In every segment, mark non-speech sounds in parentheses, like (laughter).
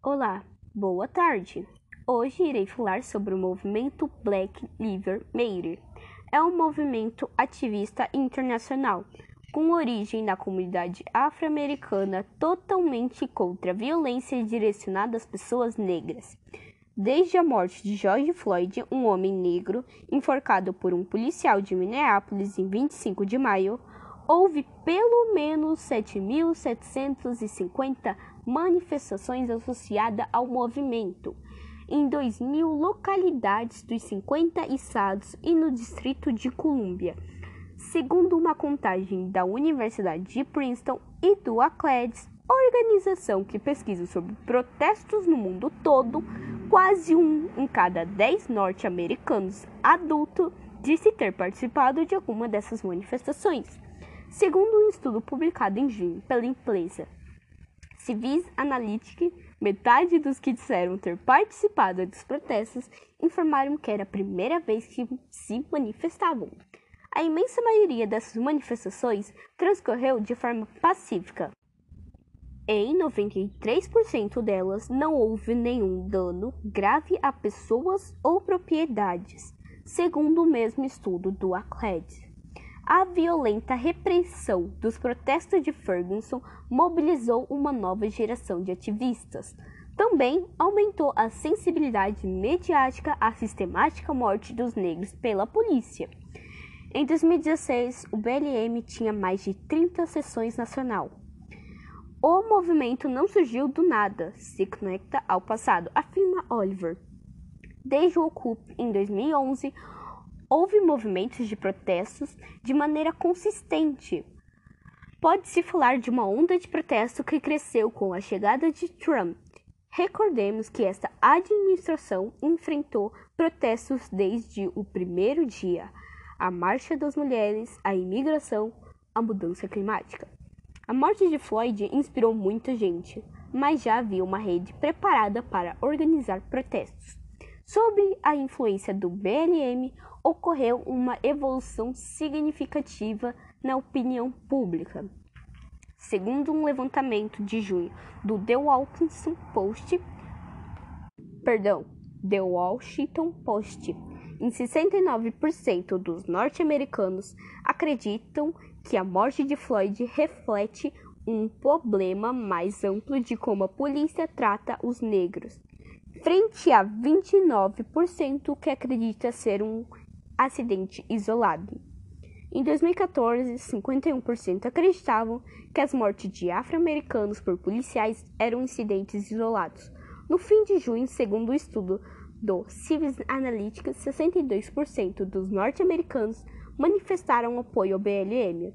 Olá, boa tarde. Hoje irei falar sobre o movimento Black Lives Matter. É um movimento ativista internacional com origem na comunidade afro-americana totalmente contra a violência direcionada às pessoas negras. Desde a morte de George Floyd, um homem negro enforcado por um policial de Minneapolis em 25 de maio, houve pelo menos 7.750 manifestações associadas ao movimento em 2.000 localidades dos 50 estados e no Distrito de Colômbia. Segundo uma contagem da Universidade de Princeton e do ACLEDS, organização que pesquisa sobre protestos no mundo todo, quase um em cada dez norte-americanos adultos disse ter participado de alguma dessas manifestações. Segundo um estudo publicado em junho pela empresa Civis Analytic, metade dos que disseram ter participado dos protestos informaram que era a primeira vez que se manifestavam. A imensa maioria dessas manifestações transcorreu de forma pacífica. Em 93% delas não houve nenhum dano grave a pessoas ou propriedades, segundo o mesmo estudo do ACLED. A violenta repressão dos protestos de Ferguson mobilizou uma nova geração de ativistas. Também aumentou a sensibilidade mediática à sistemática morte dos negros pela polícia. Em 2016, o BLM tinha mais de 30 sessões nacional. O movimento não surgiu do nada, se conecta ao passado, afirma Oliver. Desde o Ocup, em 2011, houve movimentos de protestos de maneira consistente. Pode-se falar de uma onda de protesto que cresceu com a chegada de Trump. Recordemos que esta administração enfrentou protestos desde o primeiro dia: a marcha das mulheres, a imigração, a mudança climática. A morte de Floyd inspirou muita gente, mas já havia uma rede preparada para organizar protestos. Sob a influência do BLM, ocorreu uma evolução significativa na opinião pública. Segundo um levantamento de junho do The Washington Post, perdão, The Washington Post, em 69% dos norte-americanos acreditam que a morte de Floyd reflete um problema mais amplo de como a polícia trata os negros, frente a 29% que acredita ser um acidente isolado. Em 2014, 51% acreditavam que as mortes de afro-americanos por policiais eram incidentes isolados. No fim de junho, segundo o estudo do Civis Analytics, 62% dos norte-americanos manifestaram apoio ao BLM,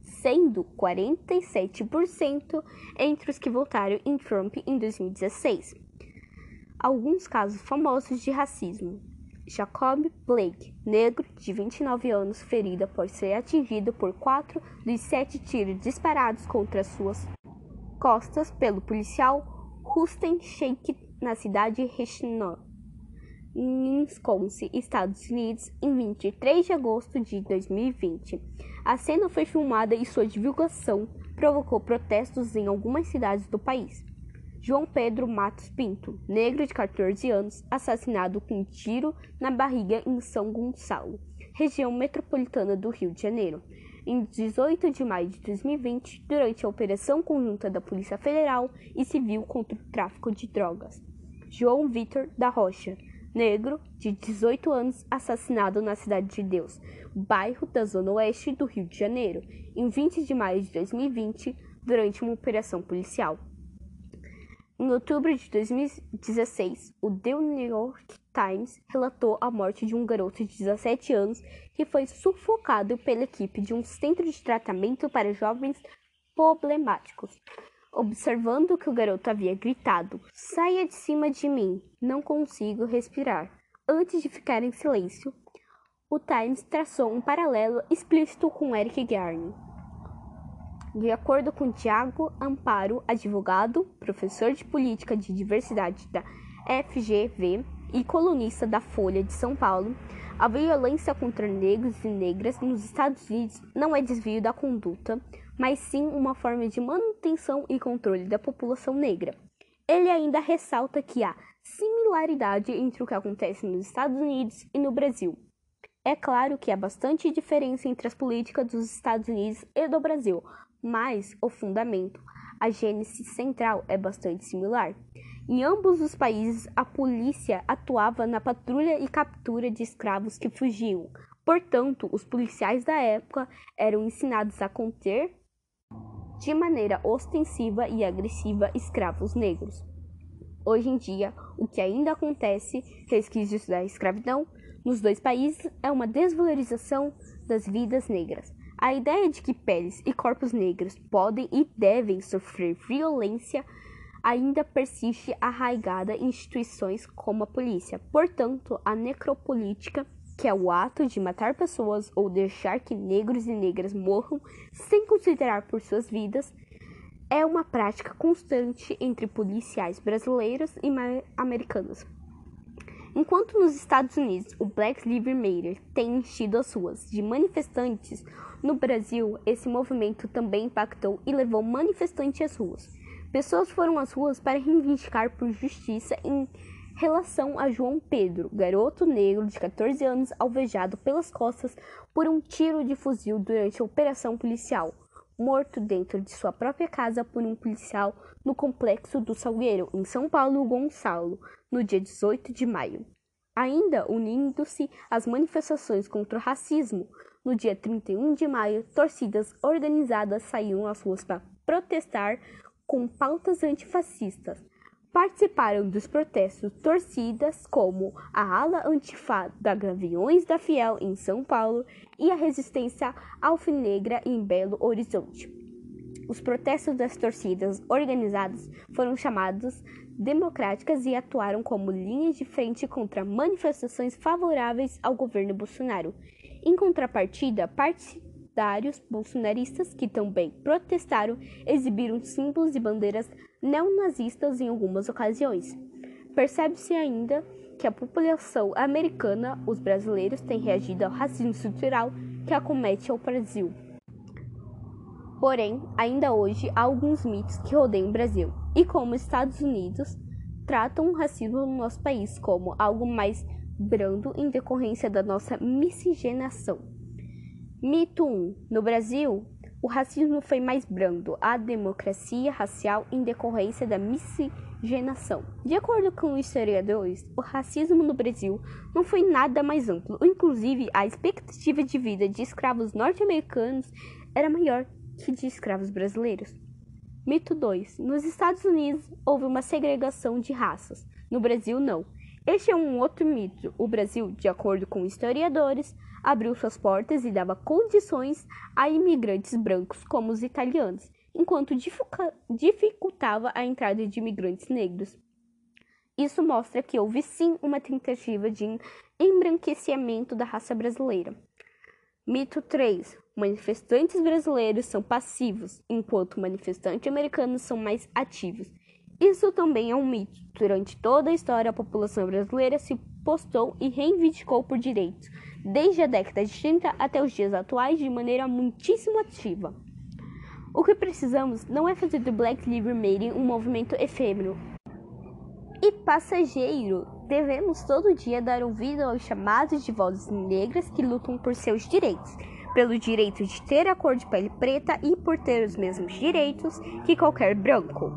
sendo 47% entre os que votaram em Trump em 2016. Alguns casos famosos de racismo. Jacob Blake, negro de 29 anos, ferido após ser atingido por quatro dos sete tiros disparados contra suas costas pelo policial Rustem Sheikh na cidade de Richmond, em Wisconsin, Estados Unidos, em 23 de agosto de 2020. A cena foi filmada e sua divulgação provocou protestos em algumas cidades do país. João Pedro Matos Pinto, negro de 14 anos, assassinado com um tiro na barriga em São Gonçalo, região metropolitana do Rio de Janeiro, em 18 de maio de 2020, durante a operação conjunta da Polícia Federal e Civil contra o tráfico de drogas. João Vitor da Rocha, negro de 18 anos, assassinado na Cidade de Deus, bairro da Zona Oeste do Rio de Janeiro, em 20 de maio de 2020, durante uma operação policial. Em outubro de 2016, o The New York Times relatou a morte de um garoto de 17 anos que foi sufocado pela equipe de um centro de tratamento para jovens problemáticos. Observando que o garoto havia gritado: Saia de cima de mim, não consigo respirar. Antes de ficar em silêncio, o Times traçou um paralelo explícito com Eric Garner. De acordo com Tiago Amparo, advogado, professor de política de diversidade da FGV e colunista da Folha de São Paulo, a violência contra negros e negras nos Estados Unidos não é desvio da conduta, mas sim uma forma de manutenção e controle da população negra. ele ainda ressalta que há similaridade entre o que acontece nos Estados Unidos e no Brasil. É claro que há bastante diferença entre as políticas dos Estados Unidos e do Brasil, mas o fundamento, a gênese central é bastante similar. Em ambos os países, a polícia atuava na patrulha e captura de escravos que fugiam. Portanto, os policiais da época eram ensinados a conter de maneira ostensiva e agressiva escravos negros. Hoje em dia, o que ainda acontece, resquícios da escravidão, nos dois países é uma desvalorização das vidas negras. A ideia de que peles e corpos negros podem e devem sofrer violência ainda persiste arraigada em instituições como a polícia. Portanto, a necropolítica, que é o ato de matar pessoas ou deixar que negros e negras morram sem considerar por suas vidas, é uma prática constante entre policiais brasileiros e americanos. Enquanto nos Estados Unidos o Black Lives Matter tem enchido as ruas de manifestantes, no Brasil esse movimento também impactou e levou manifestantes às ruas. Pessoas foram às ruas para reivindicar por justiça em relação a João Pedro, garoto negro de 14 anos alvejado pelas costas por um tiro de fuzil durante a operação policial, morto dentro de sua própria casa por um policial no complexo do Salgueiro, em São Paulo, Gonçalo, no dia 18 de maio. Ainda unindo-se às manifestações contra o racismo, no dia 31 de maio, torcidas organizadas saíram às ruas para protestar com pautas antifascistas. Participaram dos protestos torcidas como a ala antifa da Gaviões da Fiel em São Paulo e a resistência alfinegra em Belo Horizonte. Os protestos das torcidas organizadas foram chamados democráticas e atuaram como linhas de frente contra manifestações favoráveis ao governo Bolsonaro. Em contrapartida, partidários bolsonaristas que também protestaram exibiram símbolos e bandeiras neonazistas em algumas ocasiões. Percebe-se ainda que a população americana, os brasileiros, têm reagido ao racismo estrutural que acomete ao Brasil. Porém, ainda hoje há alguns mitos que rodeiam o Brasil, e como os Estados Unidos tratam o racismo no nosso país como algo mais brando em decorrência da nossa miscigenação. Mito 1. No Brasil, o racismo foi mais brando, a democracia racial em decorrência da miscigenação. De acordo com historiadores, o racismo no Brasil não foi nada mais amplo. Inclusive, a expectativa de vida de escravos norte-americanos era maior que de escravos brasileiros. Mito 2. Nos Estados Unidos houve uma segregação de raças. No Brasil, não. Este é um outro mito. O Brasil, de acordo com historiadores, abriu suas portas e dava condições a imigrantes brancos como os italianos, enquanto dificultava a entrada de imigrantes negros. Isso mostra que houve sim uma tentativa de embranquecimento da raça brasileira. Mito 3. Manifestantes brasileiros são passivos, enquanto manifestantes americanos são mais ativos. Isso também é um mito. Durante toda a história, a população brasileira se postou e reivindicou por direitos, desde a década de 30 até os dias atuais, de maneira muitíssimo ativa. O que precisamos não é fazer do Black Lives Matter um movimento efêmero e passageiro. Devemos todo dia dar ouvido aos chamados de vozes negras que lutam por seus direitos pelo direito de ter a cor de pele preta e por ter os mesmos direitos que qualquer branco.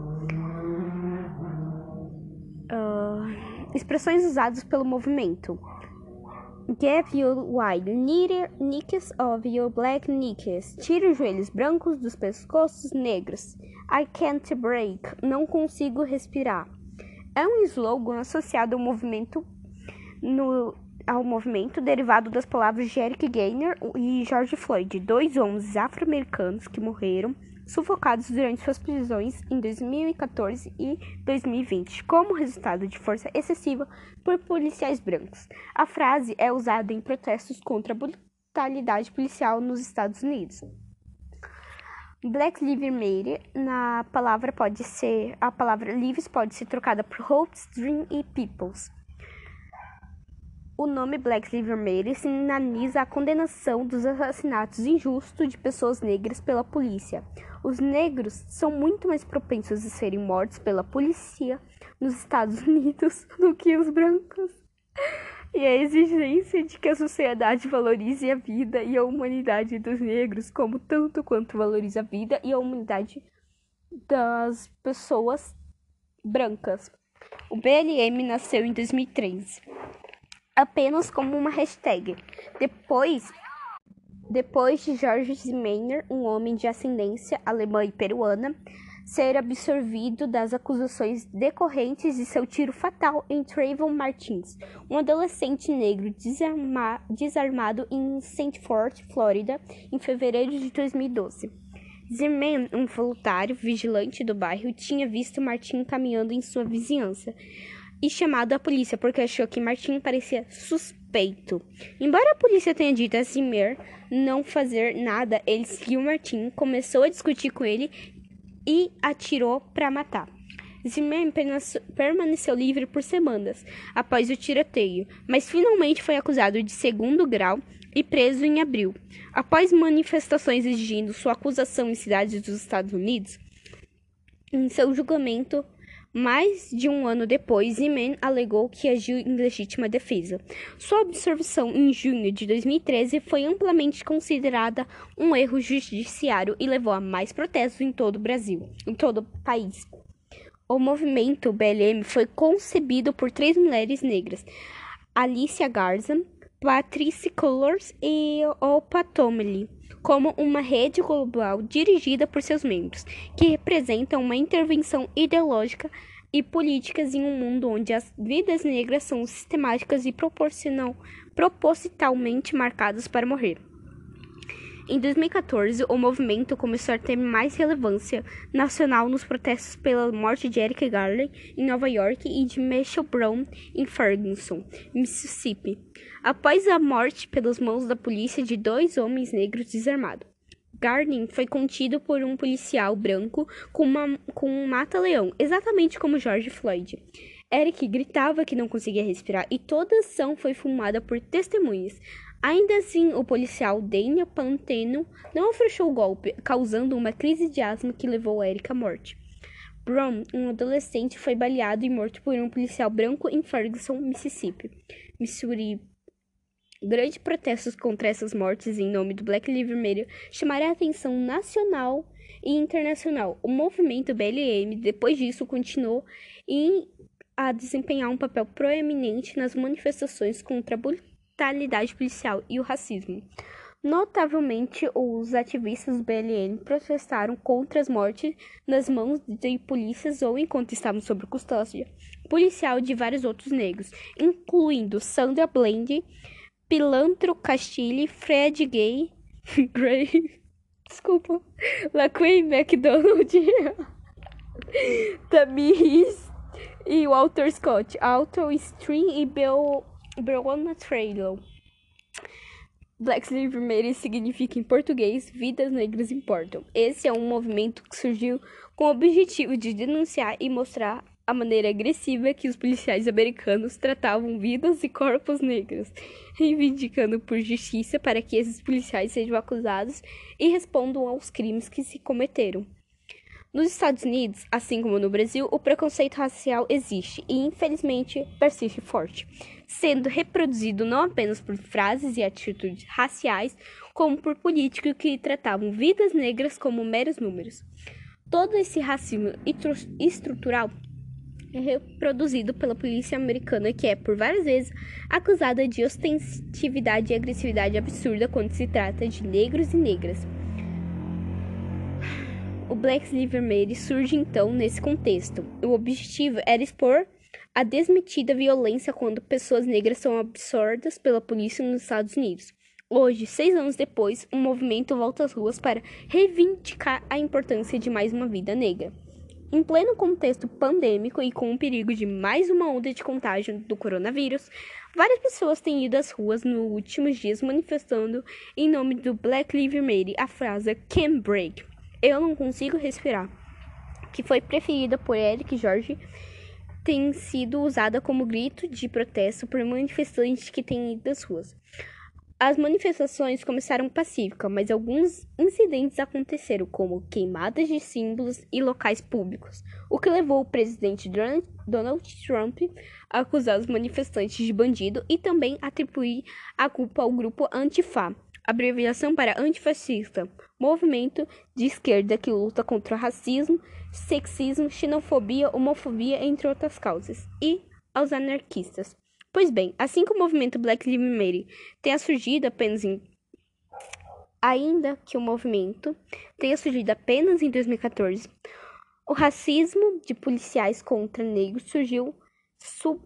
Uh, expressões usadas pelo movimento. Give your white knees of your black knees. Tire os joelhos brancos dos pescoços negros. I can't break. Não consigo respirar. É um slogan associado ao movimento no ao movimento derivado das palavras de Eric Gaynor e George Floyd, dois homens afro-americanos que morreram sufocados durante suas prisões em 2014 e 2020, como resultado de força excessiva por policiais brancos. A frase é usada em protestos contra a brutalidade policial nos Estados Unidos. Black Lives Matter, na palavra pode ser, a palavra lives pode ser trocada por hopes, dream e peoples. O nome Black Lives Matter sinaliza a condenação dos assassinatos injustos de pessoas negras pela polícia. Os negros são muito mais propensos a serem mortos pela polícia nos Estados (laughs) Unidos do que os brancos. E a exigência de que a sociedade valorize a vida e a humanidade dos negros como tanto quanto valoriza a vida e a humanidade das pessoas brancas. O BLM nasceu em 2013 apenas como uma hashtag. Depois, depois de George Zimmer, um homem de ascendência alemã e peruana, ser absorvido das acusações decorrentes de seu tiro fatal em Trayvon Martins, um adolescente negro desarma desarmado em St. Fort, Flórida, em fevereiro de 2012. Zimmerman, um voluntário vigilante do bairro, tinha visto Martin caminhando em sua vizinhança e chamado a polícia porque achou que Martin parecia suspeito. Embora a polícia tenha dito a Zimmer não fazer nada, ele seguiu Martin, começou a discutir com ele e atirou para matar. Zimmer permaneceu livre por semanas após o tiroteio, mas finalmente foi acusado de segundo grau e preso em abril. Após manifestações exigindo sua acusação em cidades dos Estados Unidos, em seu julgamento, mais de um ano depois, Zeman alegou que agiu em legítima defesa. Sua absolvição em junho de 2013 foi amplamente considerada um erro judiciário e levou a mais protestos em todo o Brasil, em todo o país. O movimento BLM foi concebido por três mulheres negras: Alicia Garza, Patrice Cullors e Opa Tomlin como uma rede global dirigida por seus membros, que representam uma intervenção ideológica e políticas em um mundo onde as vidas negras são sistemáticas e propositalmente marcadas para morrer. Em 2014, o movimento começou a ter mais relevância nacional nos protestos pela morte de Eric Garner em Nova York e de Michelle Brown em Ferguson, Mississippi, após a morte pelas mãos da polícia de dois homens negros desarmados. Garner foi contido por um policial branco com, uma, com um mata-leão, exatamente como George Floyd. Eric gritava que não conseguia respirar e toda a ação foi filmada por testemunhas. Ainda assim, o policial Daniel Panteno não afrouxou o golpe, causando uma crise de asma que levou Eric à morte. Brown, um adolescente, foi baleado e morto por um policial branco em Ferguson, Mississippi, Missouri. Grandes protestos contra essas mortes em nome do Black Lives Matter chamaram a atenção nacional e internacional. O movimento BLM, depois disso, continuou a desempenhar um papel proeminente nas manifestações contra a brutalidade policial e o racismo. Notavelmente, os ativistas do BLN protestaram contra as mortes nas mãos de polícias ou enquanto estavam sob custódia policial de vários outros negros, incluindo Sandra Bland, Pilantro Castilho, Fred Gay, (laughs) Gray, desculpa, LaQuay McDonald, (laughs) Tamiris e Walter Scott, Alto Stream e Bel Breonna Taylor. Black Lives Matter significa em português Vidas Negras Importam. Esse é um movimento que surgiu com o objetivo de denunciar e mostrar a maneira agressiva que os policiais americanos tratavam vidas e corpos negros, reivindicando por justiça para que esses policiais sejam acusados e respondam aos crimes que se cometeram. Nos Estados Unidos, assim como no Brasil, o preconceito racial existe e, infelizmente, persiste forte, sendo reproduzido não apenas por frases e atitudes raciais, como por políticos que tratavam vidas negras como meros números. Todo esse racismo estrutural é reproduzido pela polícia americana, que é, por várias vezes, acusada de ostensividade e agressividade absurda quando se trata de negros e negras. O Black Lives Matter surge então nesse contexto. O objetivo era expor a desmetida violência quando pessoas negras são absortas pela polícia nos Estados Unidos. Hoje, seis anos depois, o movimento volta às ruas para reivindicar a importância de mais uma vida negra. Em pleno contexto pandêmico e com o perigo de mais uma onda de contágio do coronavírus, várias pessoas têm ido às ruas nos últimos dias manifestando em nome do Black Lives Matter a frase "Can't Break", eu não consigo respirar, que foi preferida por Eric Jorge tem sido usada como grito de protesto por manifestantes que têm ido às ruas. As manifestações começaram pacíficas, mas alguns incidentes aconteceram, como queimadas de símbolos e locais públicos, o que levou o presidente Donald Trump a acusar os manifestantes de bandido e também atribuir a culpa ao grupo Antifa, abreviação para antifascista, movimento de esquerda que luta contra racismo, sexismo, xenofobia, homofobia, entre outras causas, e aos anarquistas. Pois bem, assim que o movimento Black Lives Matter tenha surgido apenas em ainda que o movimento tenha surgido apenas em 2014, o racismo de policiais contra negros surgiu sub...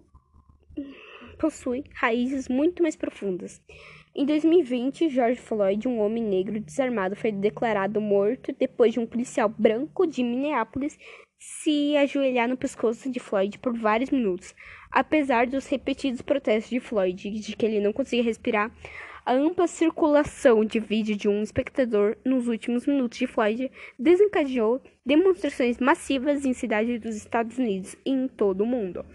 possui raízes muito mais profundas. Em 2020, George Floyd, um homem negro desarmado, foi declarado morto depois de um policial branco de Minneapolis se ajoelhar no pescoço de Floyd por vários minutos. Apesar dos repetidos protestos de Floyd de que ele não conseguia respirar, a ampla circulação de vídeo de um espectador nos últimos minutos de Floyd desencadeou demonstrações massivas em cidades dos Estados Unidos e em todo o mundo.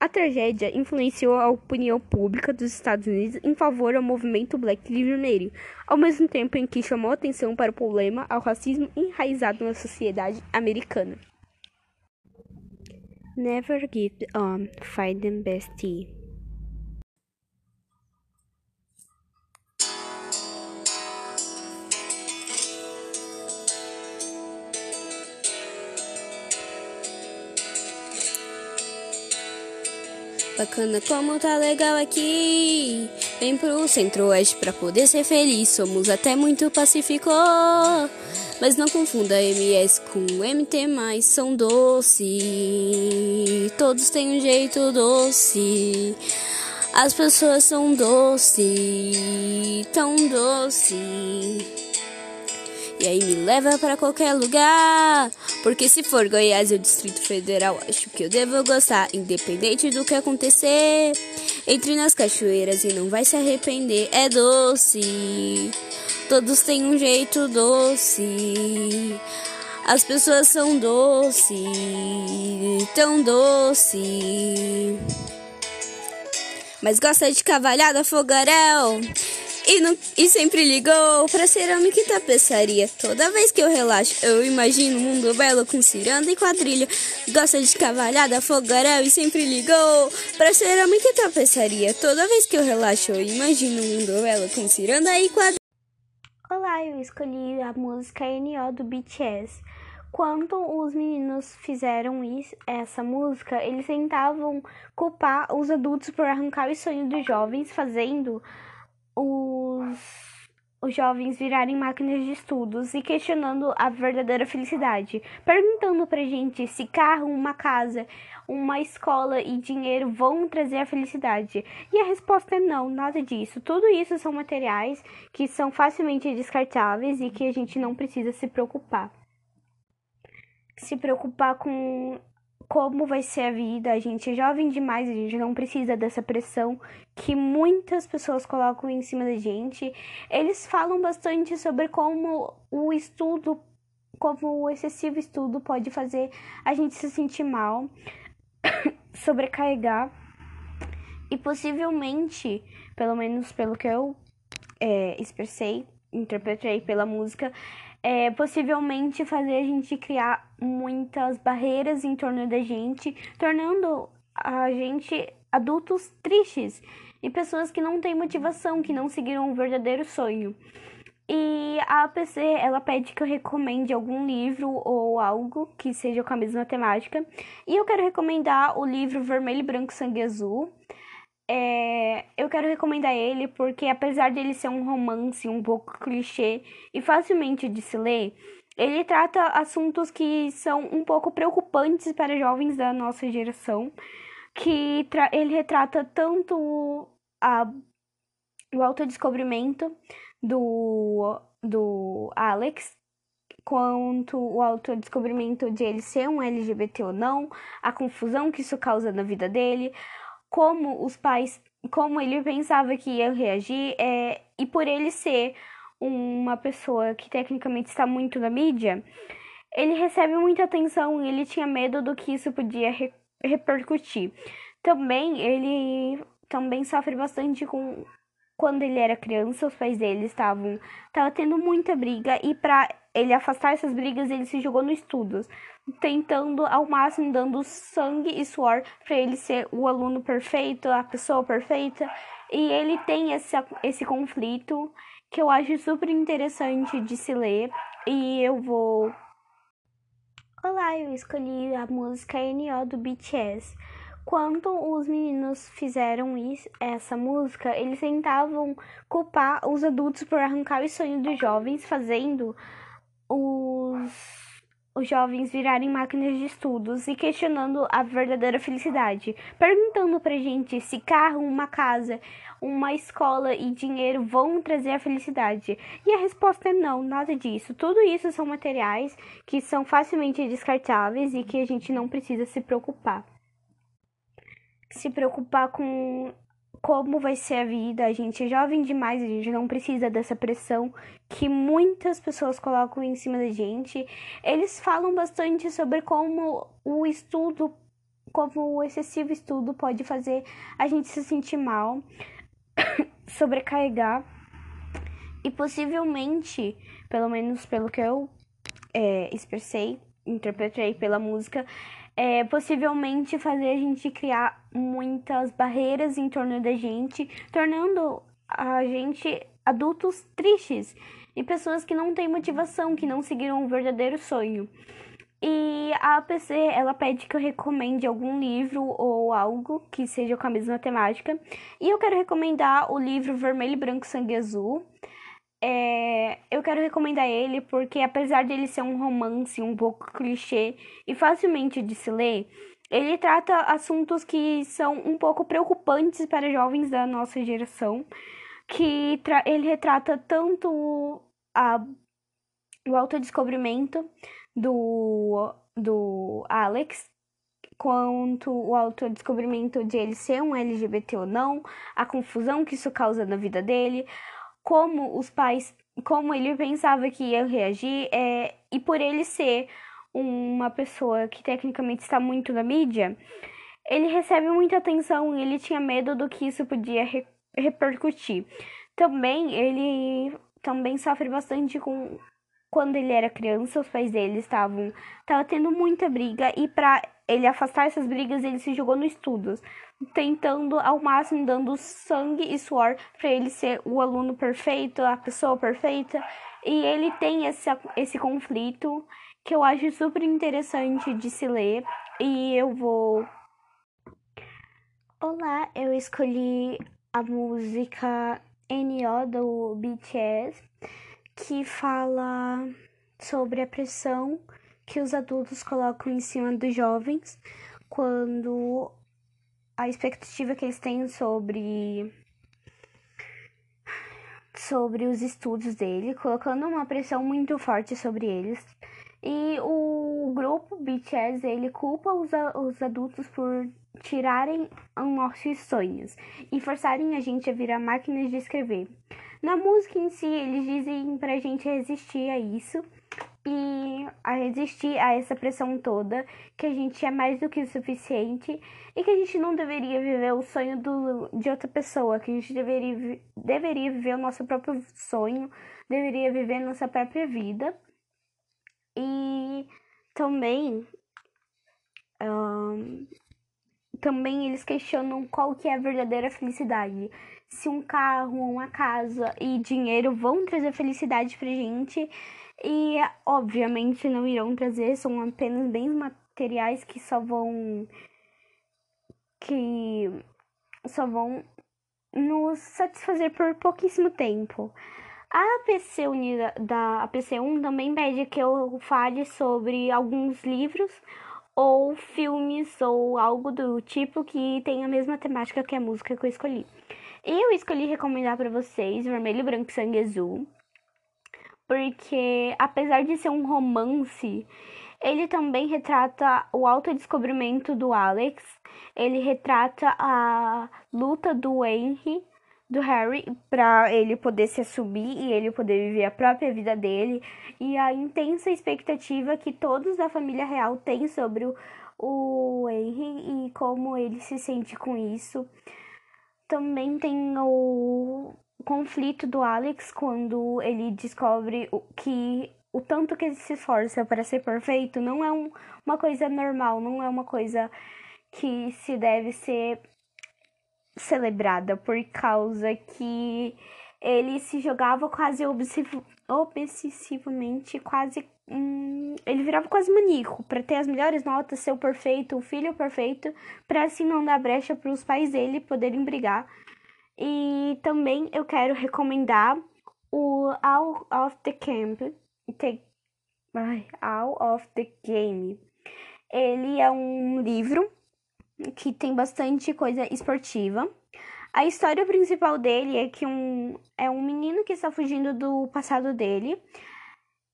A tragédia influenciou a opinião pública dos Estados Unidos em favor ao movimento Black Lives Matter, ao mesmo tempo em que chamou atenção para o problema ao racismo enraizado na sociedade americana. Never give up, find the best tea. Bacana como tá legal aqui. Vem pro centro-oeste pra poder ser feliz. Somos até muito pacífico. Mas não confunda MS com MT, mais são doce. Todos têm um jeito doce. As pessoas são doce, tão doce. E aí me leva para qualquer lugar. Porque se for Goiás ou Distrito Federal, acho que eu devo gostar, independente do que acontecer. Entre nas cachoeiras e não vai se arrepender, é doce. Todos têm um jeito doce. As pessoas são doce, tão doce. Mas gosta de cavalhada, fogaréu. E, não, e sempre ligou pra cerâmica e tapeçaria. Toda vez que eu relaxo, eu imagino um mundo belo com ciranda e quadrilha. Gosta de cavalhada, fogaréu e sempre ligou pra cerâmica e tapeçaria. Toda vez que eu relaxo, eu imagino um mundo belo com ciranda e quadrilha. Olá, eu escolhi a música N.O. do BTS. Quando os meninos fizeram isso, essa música, eles tentavam culpar os adultos por arrancar o sonho dos jovens, fazendo os, os jovens virarem máquinas de estudos e questionando a verdadeira felicidade, perguntando pra gente se carro, uma casa, uma escola e dinheiro vão trazer a felicidade. E a resposta é não, nada disso. Tudo isso são materiais que são facilmente descartáveis e que a gente não precisa se preocupar. Se preocupar com como vai ser a vida, a gente é jovem demais, a gente não precisa dessa pressão que muitas pessoas colocam em cima da gente. Eles falam bastante sobre como o estudo, como o excessivo estudo pode fazer a gente se sentir mal. (coughs) sobrecarregar e possivelmente, pelo menos pelo que eu é, expressei, interpretei pela música, é, possivelmente fazer a gente criar muitas barreiras em torno da gente, tornando a gente adultos tristes e pessoas que não têm motivação, que não seguiram um verdadeiro sonho. E a APC, ela pede que eu recomende algum livro ou algo que seja com a mesma temática. E eu quero recomendar o livro Vermelho, Branco, Sangue Azul. É, eu quero recomendar ele porque, apesar de ele ser um romance um pouco clichê e facilmente de se ler, ele trata assuntos que são um pouco preocupantes para jovens da nossa geração. Que ele retrata tanto a, o autodescobrimento do, do Alex, quanto o autodescobrimento de ele ser um LGBT ou não, a confusão que isso causa na vida dele, como os pais, como ele pensava que ia reagir, é, e por ele ser uma pessoa que tecnicamente está muito na mídia, ele recebe muita atenção e ele tinha medo do que isso podia repercutir. Também ele também sofre bastante com quando ele era criança, os pais dele estavam tava tendo muita briga e para ele afastar essas brigas, ele se jogou no estudos, tentando ao máximo dando sangue e suor para ele ser o aluno perfeito, a pessoa perfeita. E ele tem esse, esse conflito que eu acho super interessante de se ler e eu vou Olá, eu escolhi a música NO do BTS. Quando os meninos fizeram isso, essa música, eles tentavam culpar os adultos por arrancar o sonho dos jovens, fazendo os, os jovens virarem máquinas de estudos e questionando a verdadeira felicidade, perguntando pra gente se carro, uma casa, uma escola e dinheiro vão trazer a felicidade. E a resposta é não, nada disso. Tudo isso são materiais que são facilmente descartáveis e que a gente não precisa se preocupar se preocupar com como vai ser a vida. A gente é jovem demais, a gente não precisa dessa pressão que muitas pessoas colocam em cima da gente. Eles falam bastante sobre como o estudo, como o excessivo estudo pode fazer a gente se sentir mal, (coughs) sobrecarregar e possivelmente, pelo menos pelo que eu é, expressei, interpretei pela música, é, possivelmente fazer a gente criar muitas barreiras em torno da gente, tornando a gente adultos tristes e pessoas que não têm motivação, que não seguiram um verdadeiro sonho. E a APC, ela pede que eu recomende algum livro ou algo que seja com a mesma temática. E eu quero recomendar o livro Vermelho, Branco, Sangue Azul. É, eu quero recomendar ele porque, apesar dele ser um romance um pouco clichê e facilmente de se ler, ele trata assuntos que são um pouco preocupantes para jovens da nossa geração, que ele retrata tanto a, o autodescobrimento do, do Alex, quanto o autodescobrimento de ele ser um LGBT ou não, a confusão que isso causa na vida dele, como os pais, como ele pensava que ia reagir, é, e por ele ser uma pessoa que tecnicamente está muito na mídia, ele recebe muita atenção e ele tinha medo do que isso podia re repercutir. Também ele também sofre bastante com quando ele era criança, os pais dele estavam tava tendo muita briga e para ele afastar essas brigas, ele se jogou no estudos, tentando ao máximo dando sangue e suor para ele ser o aluno perfeito, a pessoa perfeita. E ele tem esse, esse conflito que eu acho super interessante de se ler e eu vou Olá, eu escolhi a música NO do BTS que fala sobre a pressão que os adultos colocam em cima dos jovens quando a expectativa que eles têm sobre sobre os estudos dele, colocando uma pressão muito forte sobre eles. E o grupo BTS, ele culpa os, os adultos por tirarem nossos sonhos e forçarem a gente a virar máquinas de escrever. Na música em si, eles dizem pra gente resistir a isso e a resistir a essa pressão toda, que a gente é mais do que o suficiente e que a gente não deveria viver o sonho do, de outra pessoa, que a gente deveria, deveria viver o nosso próprio sonho, deveria viver nossa própria vida. E também um, também eles questionam qual que é a verdadeira felicidade se um carro, uma casa e dinheiro vão trazer felicidade pra gente. E obviamente não irão trazer, são apenas bens materiais que só vão que só vão nos satisfazer por pouquíssimo tempo. A APC unida da APC 1 também pede que eu fale sobre alguns livros ou filmes ou algo do tipo que tem a mesma temática que a música que eu escolhi. Eu escolhi recomendar para vocês Vermelho, Branco e Sangue Azul, porque apesar de ser um romance, ele também retrata o autodescobrimento do Alex, ele retrata a luta do Henry, do Harry, para ele poder se assumir e ele poder viver a própria vida dele, e a intensa expectativa que todos da família real têm sobre o, o Henry e como ele se sente com isso. Também tem o conflito do Alex quando ele descobre que o tanto que ele se esforça para ser perfeito não é um, uma coisa normal, não é uma coisa que se deve ser celebrada por causa que ele se jogava quase obsessivamente, quase hum, ele virava quase maníaco para ter as melhores notas, ser o perfeito, o filho perfeito, para assim não dar brecha para os pais dele poderem brigar. E também eu quero recomendar o Out of the Camp, the, Out of the Game. Ele é um livro que tem bastante coisa esportiva. A história principal dele é que um, é um menino que está fugindo do passado dele.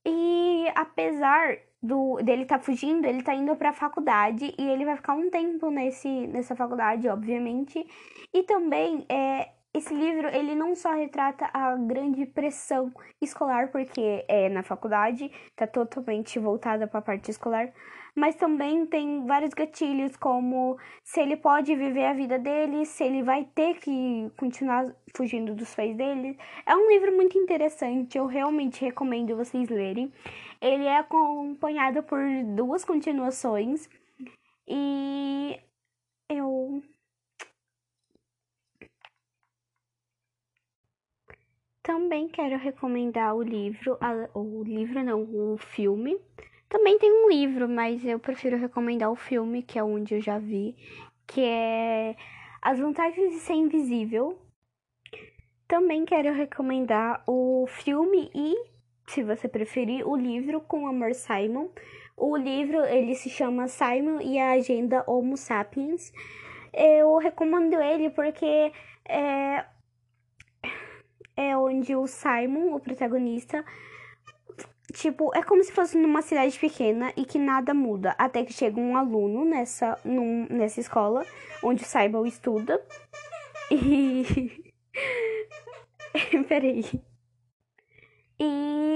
E apesar do dele estar tá fugindo, ele está indo para a faculdade e ele vai ficar um tempo nesse, nessa faculdade, obviamente. E também é, esse livro ele não só retrata a grande pressão escolar, porque é na faculdade, está totalmente voltada para a parte escolar, mas também tem vários gatilhos, como se ele pode viver a vida dele, se ele vai ter que continuar fugindo dos pais dele. É um livro muito interessante, eu realmente recomendo vocês lerem. Ele é acompanhado por duas continuações e eu também quero recomendar o livro, o livro não, o filme também tem um livro, mas eu prefiro recomendar o filme, que é onde eu já vi, que é As Vantagens de Ser Invisível. Também quero recomendar o filme e, se você preferir, o livro com Amor Simon. O livro ele se chama Simon e a Agenda Homo Sapiens. Eu recomendo ele porque é, é onde o Simon, o protagonista, Tipo, é como se fosse numa cidade pequena e que nada muda. Até que chega um aluno nessa, num, nessa escola, onde o Saibal estuda. E. (laughs) Peraí. E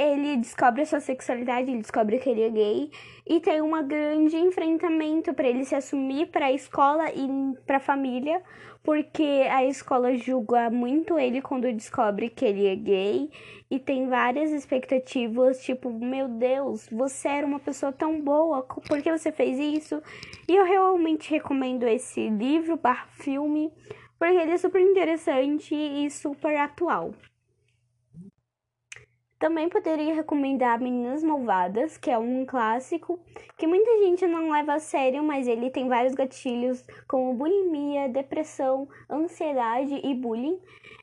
ele descobre a sua sexualidade, ele descobre que ele é gay e tem um grande enfrentamento para ele se assumir para a escola e para a família, porque a escola julga muito ele quando descobre que ele é gay e tem várias expectativas, tipo, meu Deus, você era uma pessoa tão boa, por que você fez isso? E eu realmente recomendo esse livro, bar filme, porque ele é super interessante e super atual. Também poderia recomendar Meninas Malvadas, que é um clássico que muita gente não leva a sério, mas ele tem vários gatilhos como bulimia, depressão, ansiedade e bullying.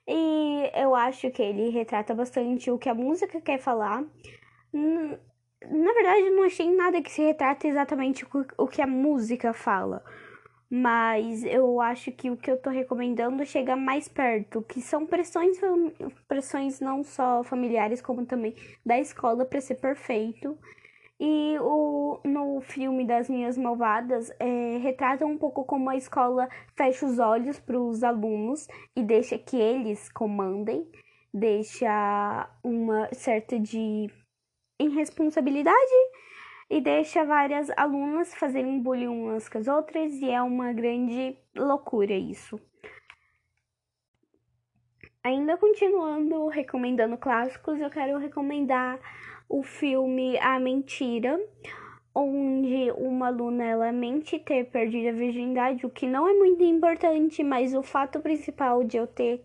E eu acho que ele retrata bastante o que a música quer falar. Na verdade, não achei nada que se retrata exatamente o que a música fala mas eu acho que o que eu tô recomendando chega mais perto, que são pressões, pressões não só familiares, como também da escola para ser perfeito. E o, no filme das Minhas Malvadas, é, retrata um pouco como a escola fecha os olhos para os alunos e deixa que eles comandem, deixa uma certa de irresponsabilidade e deixa várias alunas fazerem bullying umas com as outras e é uma grande loucura isso. Ainda continuando recomendando clássicos, eu quero recomendar o filme A Mentira, onde uma aluna ela mente ter perdido a virgindade, o que não é muito importante, mas o fato principal de eu ter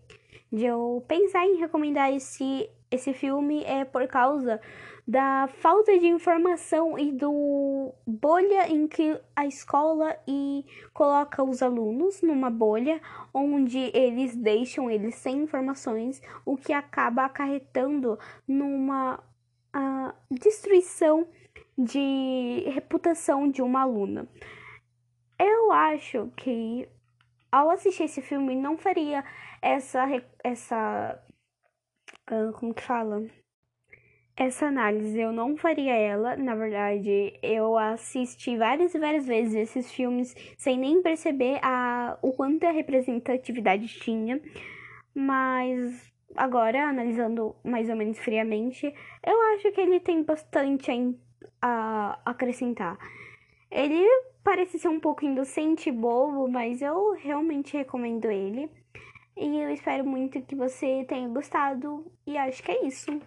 de eu pensar em recomendar esse esse filme é por causa da falta de informação e do bolha em que a escola e coloca os alunos numa bolha onde eles deixam eles sem informações, o que acaba acarretando numa uh, destruição de reputação de uma aluna. Eu acho que ao assistir esse filme não faria essa essa uh, como que fala essa análise eu não faria ela, na verdade, eu assisti várias e várias vezes esses filmes sem nem perceber a, o quanto a representatividade tinha, mas agora, analisando mais ou menos friamente, eu acho que ele tem bastante a, a acrescentar. Ele parece ser um pouco indocente e bobo, mas eu realmente recomendo ele. E eu espero muito que você tenha gostado. E acho que é isso.